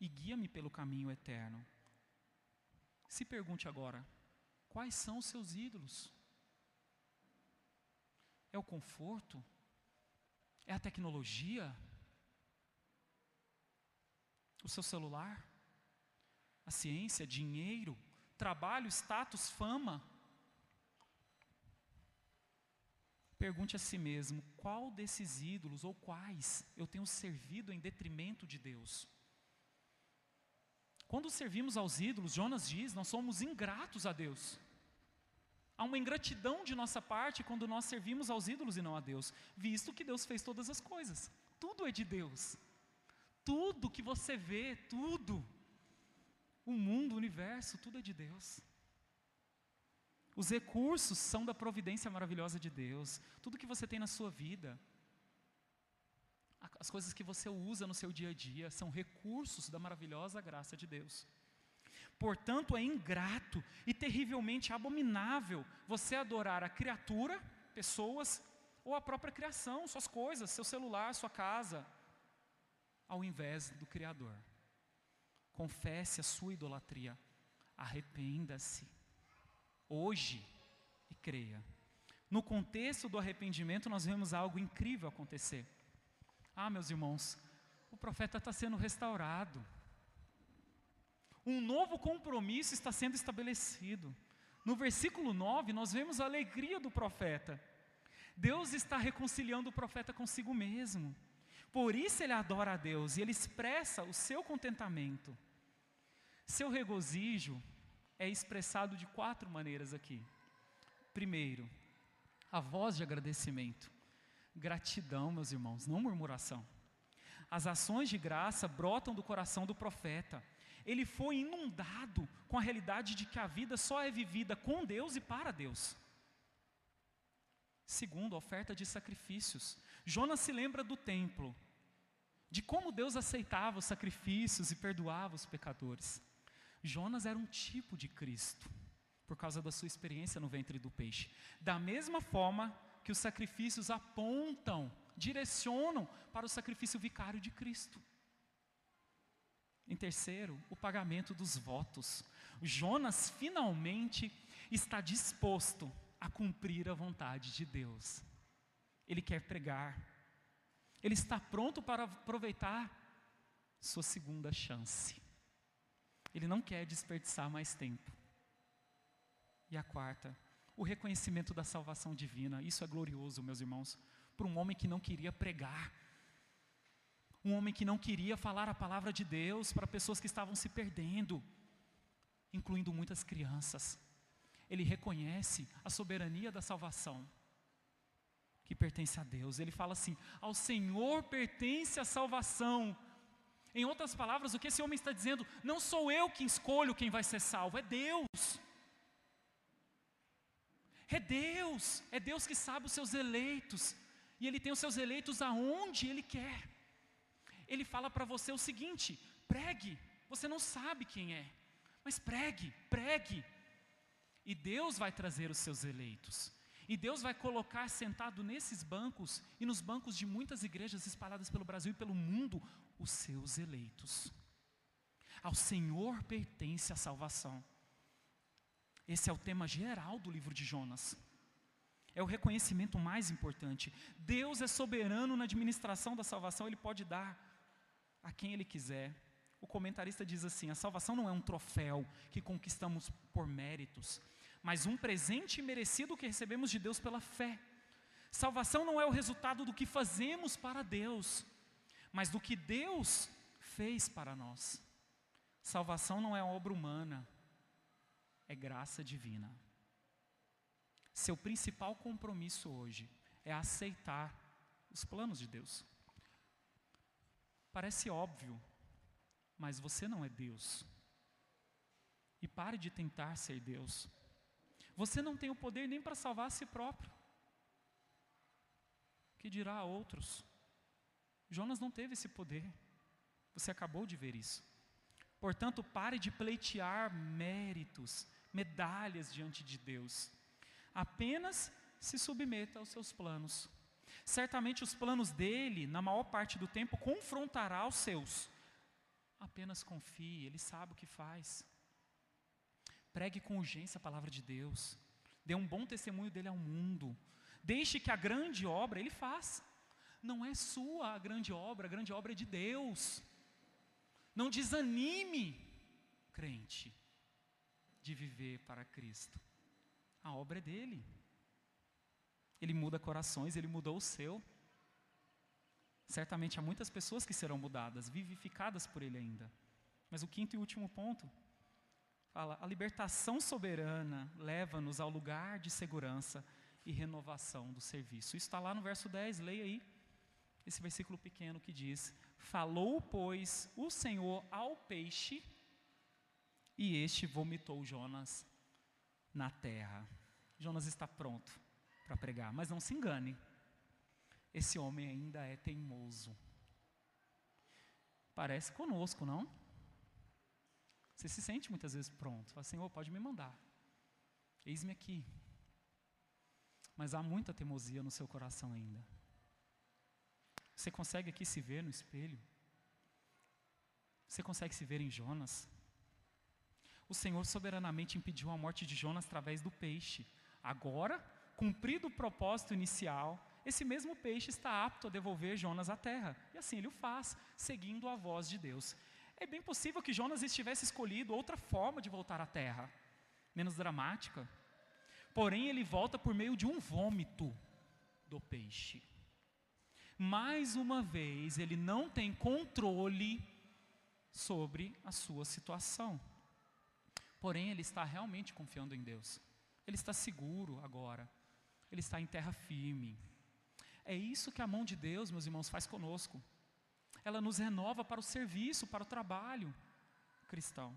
e guia-me pelo caminho eterno. Se pergunte agora: quais são os seus ídolos? É o conforto? É a tecnologia? O seu celular? A ciência, dinheiro, trabalho, status, fama? Pergunte a si mesmo: qual desses ídolos ou quais eu tenho servido em detrimento de Deus? Quando servimos aos ídolos, Jonas diz, nós somos ingratos a Deus. Há uma ingratidão de nossa parte quando nós servimos aos ídolos e não a Deus, visto que Deus fez todas as coisas. Tudo é de Deus. Tudo que você vê, tudo, o mundo, o universo, tudo é de Deus. Os recursos são da providência maravilhosa de Deus. Tudo que você tem na sua vida, as coisas que você usa no seu dia a dia, são recursos da maravilhosa graça de Deus. Portanto, é ingrato e terrivelmente abominável você adorar a criatura, pessoas, ou a própria criação, suas coisas, seu celular, sua casa, ao invés do Criador. Confesse a sua idolatria, arrependa-se, hoje, e creia. No contexto do arrependimento, nós vemos algo incrível acontecer. Ah, meus irmãos, o profeta está sendo restaurado um novo compromisso está sendo estabelecido. No versículo 9, nós vemos a alegria do profeta. Deus está reconciliando o profeta consigo mesmo. Por isso ele adora a Deus e ele expressa o seu contentamento. Seu regozijo é expressado de quatro maneiras aqui. Primeiro, a voz de agradecimento. Gratidão, meus irmãos, não murmuração. As ações de graça brotam do coração do profeta ele foi inundado com a realidade de que a vida só é vivida com Deus e para Deus. Segundo, a oferta de sacrifícios. Jonas se lembra do templo, de como Deus aceitava os sacrifícios e perdoava os pecadores. Jonas era um tipo de Cristo, por causa da sua experiência no ventre do peixe. Da mesma forma que os sacrifícios apontam, direcionam para o sacrifício vicário de Cristo. Em terceiro, o pagamento dos votos. Jonas finalmente está disposto a cumprir a vontade de Deus. Ele quer pregar. Ele está pronto para aproveitar sua segunda chance. Ele não quer desperdiçar mais tempo. E a quarta, o reconhecimento da salvação divina. Isso é glorioso, meus irmãos, para um homem que não queria pregar. Um homem que não queria falar a palavra de Deus para pessoas que estavam se perdendo, incluindo muitas crianças. Ele reconhece a soberania da salvação que pertence a Deus. Ele fala assim: ao Senhor pertence a salvação. Em outras palavras, o que esse homem está dizendo, não sou eu que escolho quem vai ser salvo, é Deus. É Deus, é Deus que sabe os seus eleitos, e Ele tem os seus eleitos aonde Ele quer. Ele fala para você o seguinte: pregue, você não sabe quem é, mas pregue, pregue, e Deus vai trazer os seus eleitos. E Deus vai colocar sentado nesses bancos e nos bancos de muitas igrejas espalhadas pelo Brasil e pelo mundo os seus eleitos. Ao Senhor pertence a salvação. Esse é o tema geral do livro de Jonas. É o reconhecimento mais importante. Deus é soberano na administração da salvação, Ele pode dar a quem Ele quiser. O comentarista diz assim: a salvação não é um troféu que conquistamos por méritos, mas um presente merecido que recebemos de Deus pela fé. Salvação não é o resultado do que fazemos para Deus, mas do que Deus fez para nós. Salvação não é obra humana, é graça divina. Seu principal compromisso hoje é aceitar os planos de Deus. Parece óbvio, mas você não é Deus. E pare de tentar ser Deus. Você não tem o poder nem para salvar a si próprio. Que dirá a outros? Jonas não teve esse poder. Você acabou de ver isso. Portanto, pare de pleitear méritos, medalhas diante de Deus. Apenas se submeta aos seus planos. Certamente os planos dele, na maior parte do tempo, confrontará os seus. Apenas confie, ele sabe o que faz. Pregue com urgência a palavra de Deus. Dê um bom testemunho dele ao mundo. Deixe que a grande obra ele faça. Não é sua a grande obra, a grande obra é de Deus. Não desanime, crente, de viver para Cristo. A obra é dele. Ele muda corações, ele mudou o seu. Certamente há muitas pessoas que serão mudadas, vivificadas por ele ainda. Mas o quinto e último ponto fala: a libertação soberana leva-nos ao lugar de segurança e renovação do serviço. Isso está lá no verso 10, leia aí esse versículo pequeno que diz: Falou, pois, o Senhor ao peixe, e este vomitou Jonas na terra. Jonas está pronto para pregar, mas não se engane, esse homem ainda é teimoso. Parece conosco, não? Você se sente muitas vezes pronto, fala, Senhor, pode me mandar, eis-me aqui. Mas há muita teimosia no seu coração ainda. Você consegue aqui se ver no espelho? Você consegue se ver em Jonas? O Senhor soberanamente impediu a morte de Jonas através do peixe. Agora, cumprido o propósito inicial, esse mesmo peixe está apto a devolver Jonas à terra. E assim ele o faz, seguindo a voz de Deus. É bem possível que Jonas estivesse escolhido outra forma de voltar à terra, menos dramática. Porém, ele volta por meio de um vômito do peixe mais uma vez, ele não tem controle sobre a sua situação. Porém, ele está realmente confiando em Deus. Ele está seguro agora. Ele está em terra firme. É isso que a mão de Deus, meus irmãos, faz conosco. Ela nos renova para o serviço, para o trabalho cristão.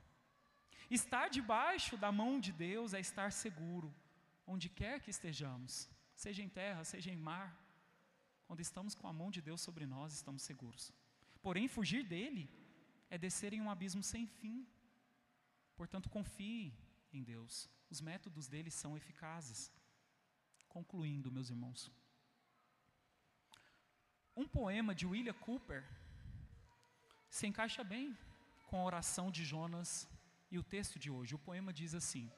Estar debaixo da mão de Deus é estar seguro, onde quer que estejamos, seja em terra, seja em mar. Quando estamos com a mão de Deus sobre nós, estamos seguros. Porém, fugir dele é descer em um abismo sem fim. Portanto, confie em Deus. Os métodos dele são eficazes. Concluindo, meus irmãos. Um poema de William Cooper se encaixa bem com a oração de Jonas e o texto de hoje. O poema diz assim: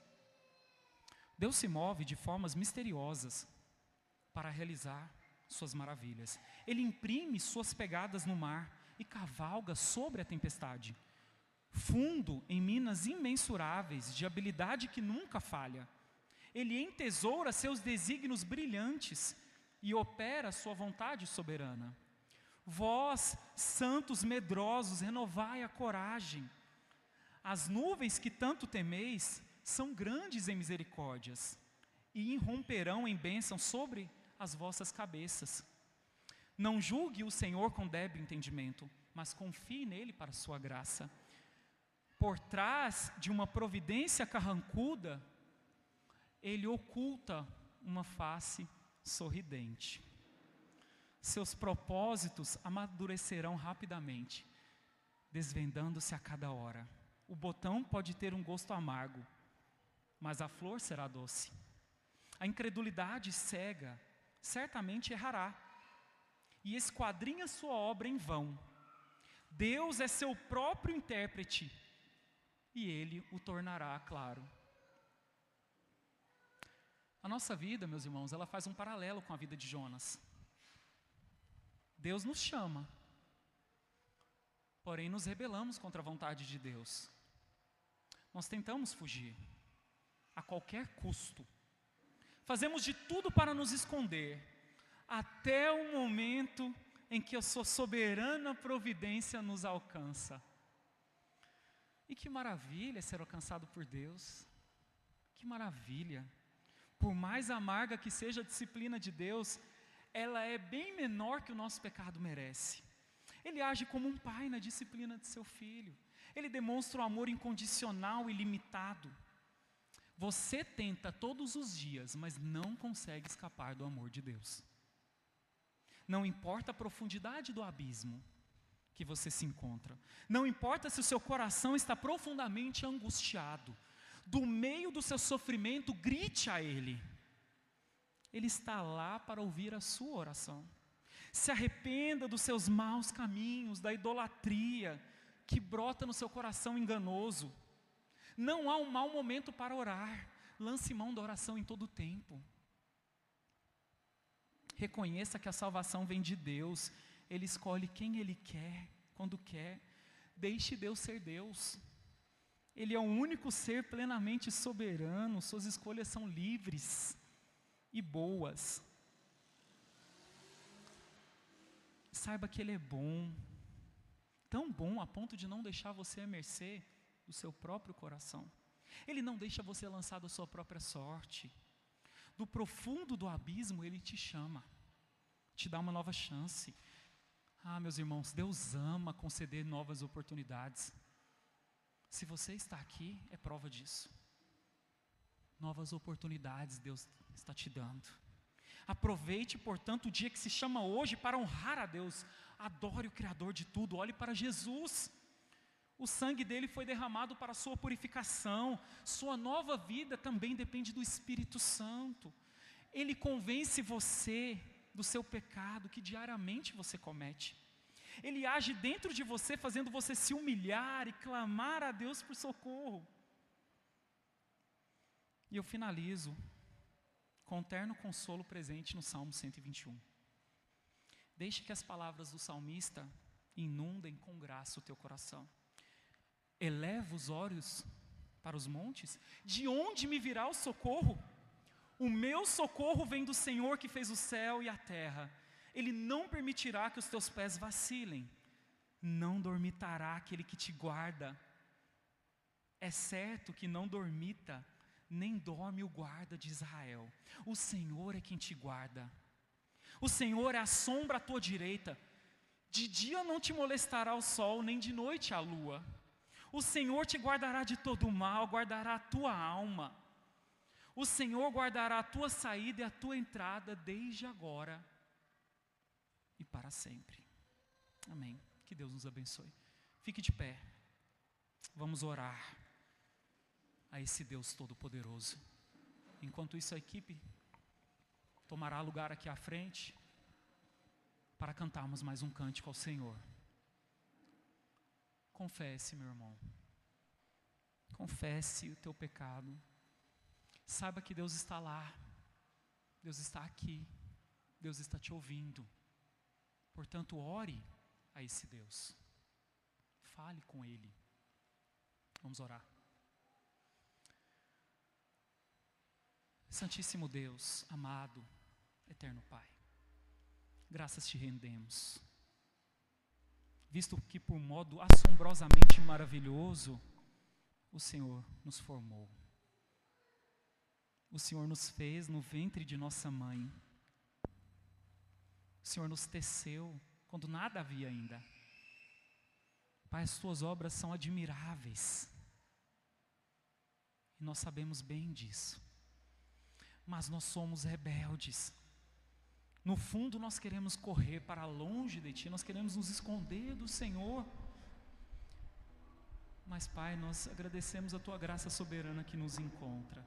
Deus se move de formas misteriosas para realizar suas maravilhas. Ele imprime suas pegadas no mar e cavalga sobre a tempestade. Fundo em minas imensuráveis de habilidade que nunca falha. Ele entesoura seus desígnios brilhantes e opera sua vontade soberana. Vós, santos medrosos, renovai a coragem. As nuvens que tanto temeis são grandes em misericórdias e irromperão em bênção sobre as vossas cabeças. Não julgue o Senhor com débil entendimento, mas confie nele para sua graça. Por trás de uma providência carrancuda, ele oculta uma face sorridente. Seus propósitos amadurecerão rapidamente, desvendando-se a cada hora. O botão pode ter um gosto amargo, mas a flor será doce. A incredulidade cega certamente errará e esquadrinha sua obra em vão. Deus é seu próprio intérprete e ele o tornará claro. A nossa vida, meus irmãos, ela faz um paralelo com a vida de Jonas. Deus nos chama, porém nos rebelamos contra a vontade de Deus. Nós tentamos fugir, a qualquer custo. Fazemos de tudo para nos esconder, até o momento em que a sua soberana providência nos alcança. E que maravilha ser alcançado por Deus. Que maravilha por mais amarga que seja a disciplina de Deus, ela é bem menor que o nosso pecado merece. Ele age como um pai na disciplina de seu filho. Ele demonstra um amor incondicional e limitado. Você tenta todos os dias, mas não consegue escapar do amor de Deus. Não importa a profundidade do abismo que você se encontra. Não importa se o seu coração está profundamente angustiado do meio do seu sofrimento, grite a Ele. Ele está lá para ouvir a sua oração. Se arrependa dos seus maus caminhos, da idolatria que brota no seu coração enganoso. Não há um mau momento para orar. Lance mão da oração em todo o tempo. Reconheça que a salvação vem de Deus. Ele escolhe quem Ele quer, quando quer. Deixe Deus ser Deus. Ele é o único ser plenamente soberano, suas escolhas são livres e boas. Saiba que Ele é bom, tão bom a ponto de não deixar você à mercê do seu próprio coração. Ele não deixa você lançado à sua própria sorte. Do profundo do abismo, Ele te chama, te dá uma nova chance. Ah, meus irmãos, Deus ama conceder novas oportunidades. Se você está aqui, é prova disso. Novas oportunidades Deus está te dando. Aproveite, portanto, o dia que se chama hoje para honrar a Deus. Adore o Criador de tudo, olhe para Jesus. O sangue dele foi derramado para sua purificação. Sua nova vida também depende do Espírito Santo. Ele convence você do seu pecado que diariamente você comete. Ele age dentro de você, fazendo você se humilhar e clamar a Deus por socorro. E eu finalizo com o terno consolo presente no Salmo 121. Deixe que as palavras do salmista inundem com graça o teu coração. Eleva os olhos para os montes, de onde me virá o socorro? O meu socorro vem do Senhor que fez o céu e a terra. Ele não permitirá que os teus pés vacilem, não dormitará aquele que te guarda. É certo que não dormita, nem dorme o guarda de Israel. O Senhor é quem te guarda. O Senhor é a sombra à tua direita. De dia não te molestará o sol, nem de noite a lua. O Senhor te guardará de todo mal, guardará a tua alma. O Senhor guardará a tua saída e a tua entrada desde agora e para sempre. Amém. Que Deus nos abençoe. Fique de pé. Vamos orar a esse Deus Todo-Poderoso. Enquanto isso, a equipe tomará lugar aqui à frente para cantarmos mais um cântico ao Senhor. Confesse, meu irmão. Confesse o teu pecado. Saiba que Deus está lá. Deus está aqui. Deus está te ouvindo. Portanto, ore a esse Deus. Fale com Ele. Vamos orar. Santíssimo Deus, amado, eterno Pai, graças te rendemos, visto que por modo assombrosamente maravilhoso o Senhor nos formou. O Senhor nos fez no ventre de nossa mãe. O Senhor nos teceu quando nada havia ainda. Pai, as tuas obras são admiráveis. E nós sabemos bem disso. Mas nós somos rebeldes. No fundo, nós queremos correr para longe de Ti, nós queremos nos esconder do Senhor. Mas, Pai, nós agradecemos a Tua graça soberana que nos encontra.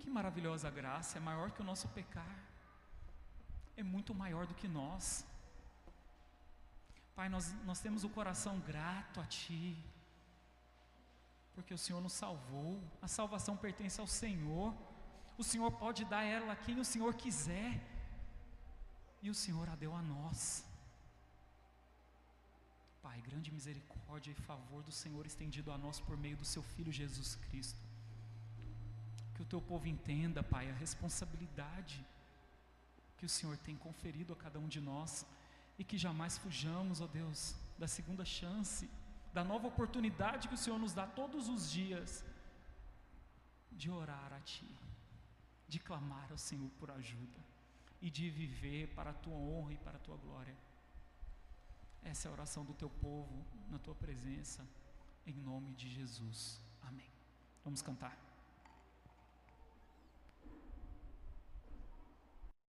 Que maravilhosa graça, é maior que o nosso pecar, é muito maior do que nós. Pai, nós, nós temos o coração grato a Ti, porque o Senhor nos salvou, a salvação pertence ao Senhor, o Senhor pode dar ela a quem o Senhor quiser, e o Senhor a deu a nós. Pai, grande misericórdia e favor do Senhor estendido a nós por meio do Seu Filho Jesus Cristo. Que o Teu povo entenda, Pai, a responsabilidade que o Senhor tem conferido a cada um de nós e que jamais fujamos, ó Deus, da segunda chance, da nova oportunidade que o Senhor nos dá todos os dias de orar a Ti, de clamar ao Senhor por ajuda e de viver para a Tua honra e para a Tua glória. Essa é a oração do Teu povo na Tua presença, em nome de Jesus. Amém. Vamos cantar.